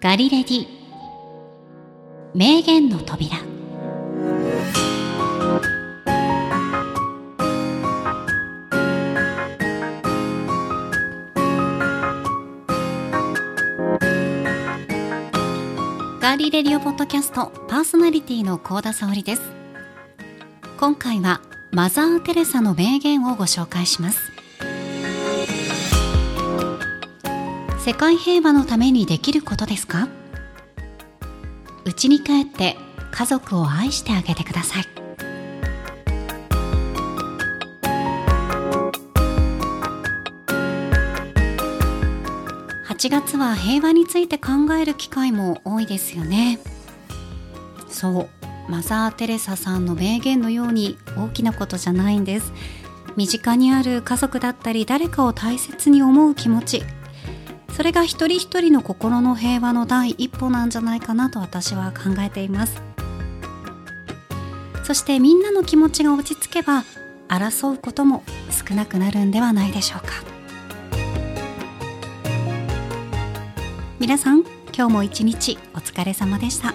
ガリレディ。名言の扉。ガリレディオポッドキャストパーソナリティの高田沙織です。今回はマザー・テレサの名言をご紹介します。世界平和のためにできることですか？家に帰って家族を愛してあげてください。8月は平和について考える機会も多いですよね。そうマザー・テレサさんの名言のように大きなことじゃないんです。身近にある家族だったり誰かを大切に思う気持ち。それが一人一人の心の平和の第一歩なんじゃないかなと私は考えています。そしてみんなの気持ちが落ち着けば争うことも少なくなるんではないでしょうか。皆さん今日も一日お疲れ様でした。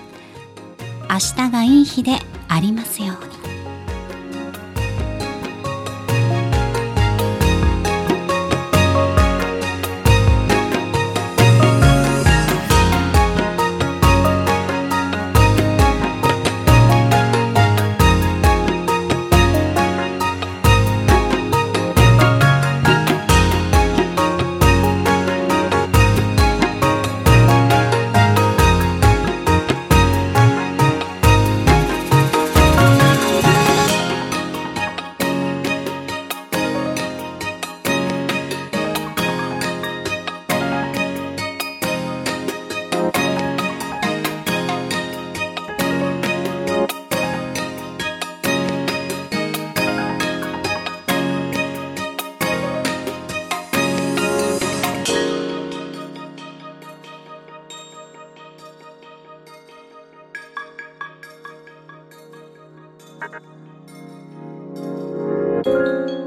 明日がいい日でありますように。Thank you